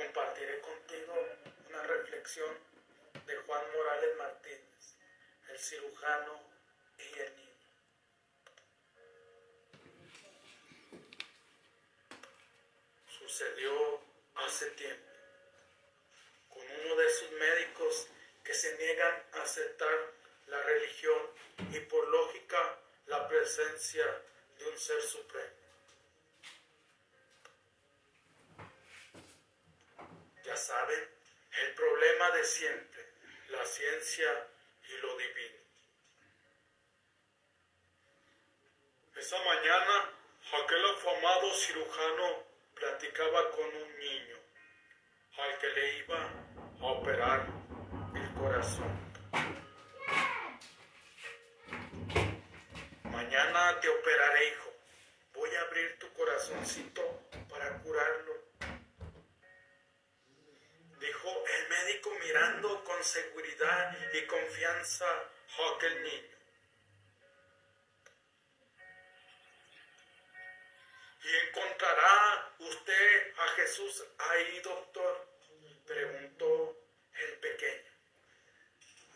compartiré contigo una reflexión de Juan Morales Martínez, el cirujano y el niño. Sucedió hace tiempo con uno de sus médicos que se niegan a aceptar la religión y por lógica la presencia de un ser supremo. Ya saben, el problema de siempre, la ciencia y lo divino. Esa mañana, aquel afamado cirujano platicaba con un niño al que le iba a operar el corazón. Mañana te operaré, hijo. Voy a abrir tu corazoncito para curarlo. Dijo el médico mirando con seguridad y confianza a aquel niño. ¿Y encontrará usted a Jesús ahí, doctor? Preguntó el pequeño.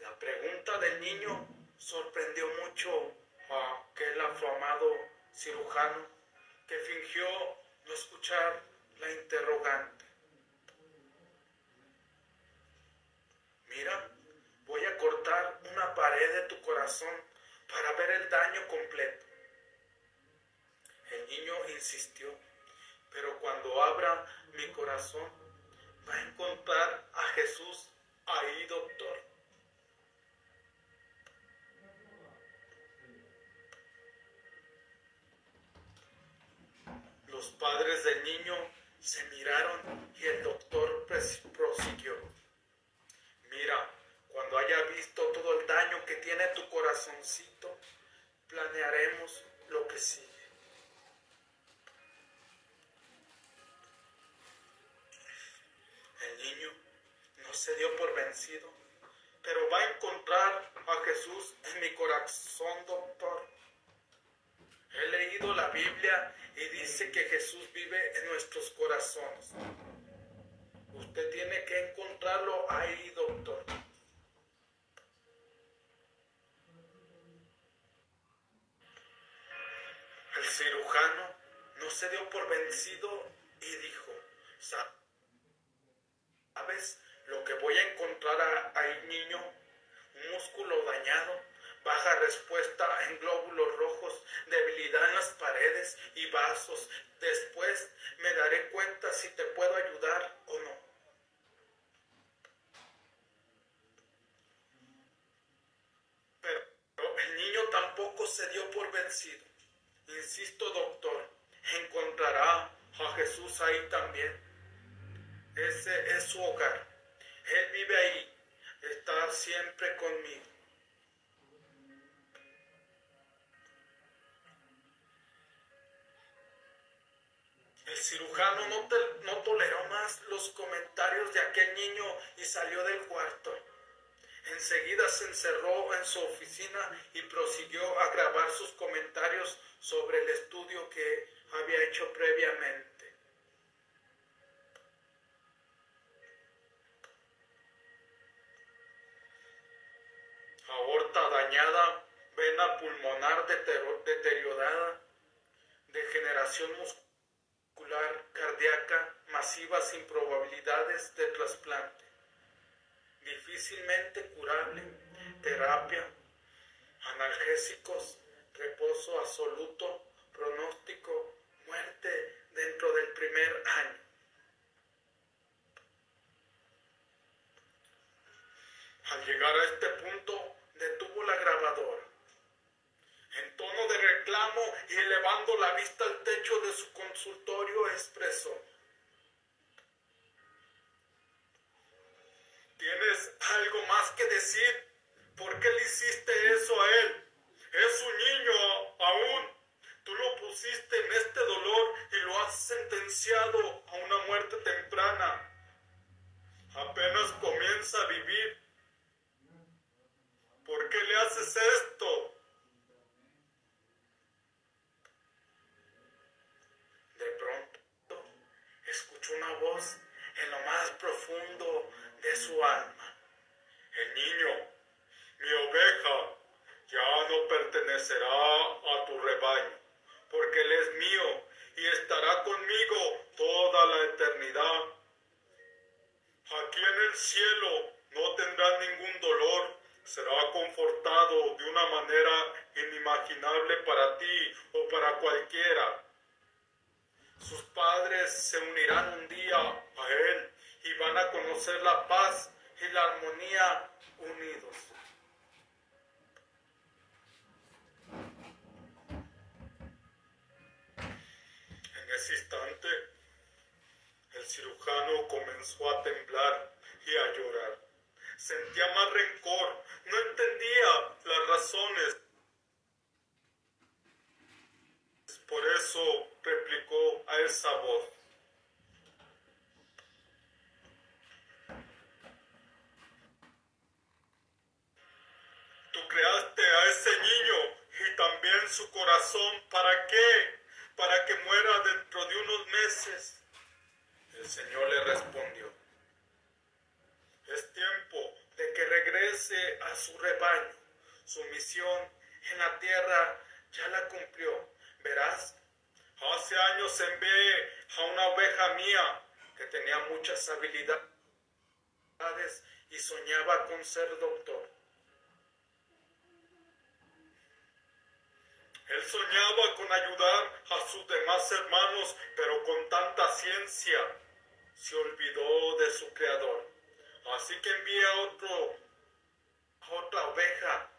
La pregunta del niño sorprendió mucho a aquel afamado cirujano que fingió no escuchar la interrogante. Mira, voy a cortar una pared de tu corazón para ver el daño completo. Insistió, pero cuando abra mi corazón va a encontrar a Jesús ahí, doctor. Los padres del niño se miraron y el doctor prosiguió. Mira, cuando haya visto todo el daño que tiene tu corazoncito, se dio por vencido, pero va a encontrar a Jesús en mi corazón, doctor. He leído la Biblia y dice que Jesús vive en nuestros corazones. Usted tiene que encontrarlo ahí, doctor. El cirujano no se dio por vencido y dijo, ¿sabes lo que voy a encontrar ahí, niño? Músculo dañado baja respuesta en glóbulos rojos, debilidad en las paredes y vasos. Después me daré cuenta si te puedo ayudar o no. Pero el niño tampoco se dio por vencido. Insisto, doctor, encontrará a Jesús ahí también. Ese es su hogar. Él vive ahí. Está siempre conmigo. El cirujano no, toleró más los comentarios de aquel niño y salió del cuarto. Enseguida se encerró en su oficina y prosiguió a grabar sus comentarios sobre el estudio que había hecho previamente. Vena pulmonar deteriorada, degeneración muscular cardíaca masiva sin probabilidades de trasplante, difícilmente curable, terapia, analgésicos, reposo absoluto, pronóstico, muerte dentro del primer año. Al llegar a este punto, detuvo la grabadora en tono de reclamo y elevando la vista al techo de su consultorio, expresó, ¿tienes algo más que decir? ¿Por qué le hiciste eso a él? Es un niño aún. Tú lo pusiste en este dolor y lo has sentenciado a una muerte temprana. Apenas comienza a vivir. ¿Por qué le haces esto? De pronto escuchó una voz en lo más profundo de su alma. El niño, mi oveja, ya no pertenecerá a tu rebaño, porque él es mío y estará conmigo toda la eternidad. Aquí en el cielo no tendrá ningún dolor, será confortado de una manera inimaginable para ti o para cualquiera. Sus padres se unirán un día a él y van a conocer la paz y la armonía unidos. En ese instante, el cirujano comenzó a temblar y a llorar. Sentía más rencor, no entendía las razones. Por eso replicó a esa voz. Tú creaste a ese niño y también su corazón. ¿Para qué? Para que muera dentro de unos meses. El Señor le respondió. Es tiempo de a su rebaño. Su misión en la tierra ya la cumplió. Verás, hace años envié a una oveja mía que tenía muchas habilidades y soñaba con ser doctor. Él soñaba con ayudar a sus demás hermanos, pero con tanta ciencia se olvidó de su creador. Así que envía a otro, otra oveja,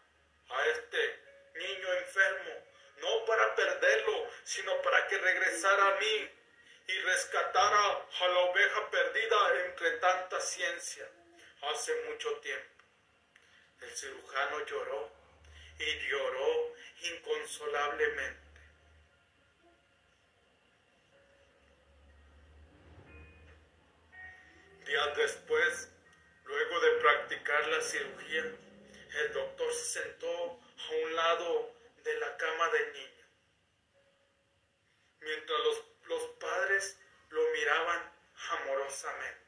a este niño enfermo, no para perderlo, sino para que regresara a mí y rescatara a la oveja perdida entre tanta ciencia hace mucho tiempo. El cirujano lloró y lloró inconsolablemente. Días después, luego de practicar la cirugía, el doctor se sentó a un lado de la cama del niño, mientras los, los padres lo miraban amorosamente.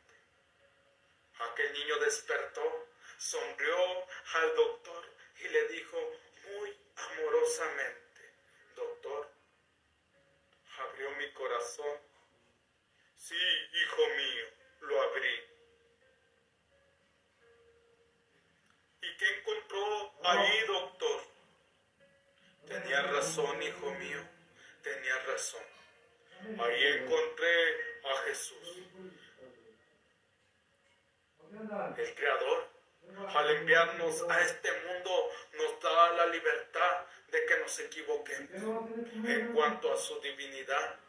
Aquel niño despertó, sonrió al doctor y le dijo muy amorosamente, doctor, abrió mi corazón. Sí, hijo mío, lo abrí. ¿Y qué encontró ahí, doctor? Tenía razón, hijo mío, tenía razón. Ahí encontré a Jesús, el Creador. Al enviarnos a este mundo nos da la libertad de que nos equivoquemos en cuanto a su divinidad.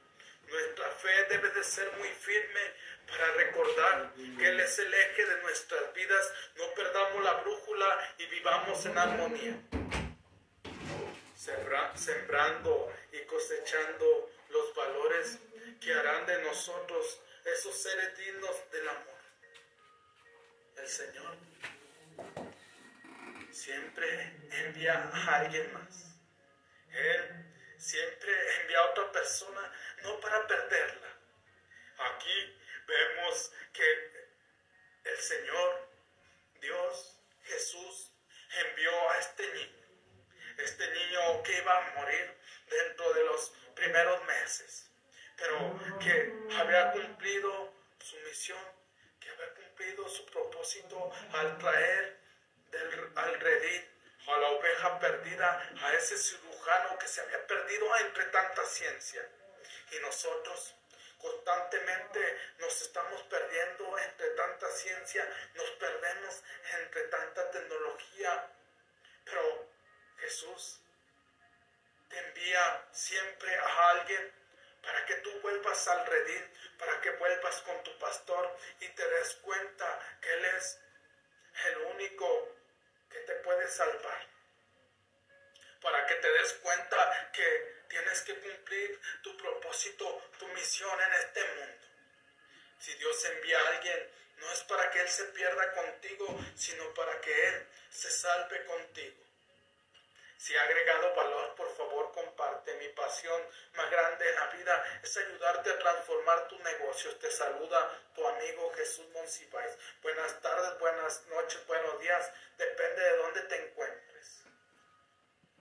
Nuestra fe debe de ser muy firme para recordar que Él es el eje de nuestras vidas. No perdamos la brújula y vivamos en armonía. sembrando y cosechando los valores que harán de nosotros esos seres dignos del amor. El Señor siempre envía a alguien más. Él siempre envía a otra persona, no para perderla. Aquí vemos que el Señor, Dios, Jesús, envió a este niño. Este niño que iba a morir dentro de los primeros meses, pero que había cumplido su misión, que había cumplido su propósito al traer al redil a la oveja perdida, a ese que se había perdido entre tanta ciencia. Y nosotros constantemente nos estamos perdiendo entre tanta ciencia, nos perdemos entre tanta tecnología. Pero Jesús te envía siempre a alguien para que tú vuelvas al redil, para que vuelvas con tu pastor y te des cuenta que Él es el único que te puede salvar. Para que te des cuenta que tienes que cumplir tu propósito, tu misión en este mundo. Si Dios envía a alguien, no es para que Él se pierda contigo, sino para que Él se salve contigo. Si ha agregado valor, por favor comparte. Mi pasión más grande en la vida es ayudarte a transformar tus negocios. Te saluda tu amigo Monsiváis. Buenas tardes, buenas noches, buenos días. Depende de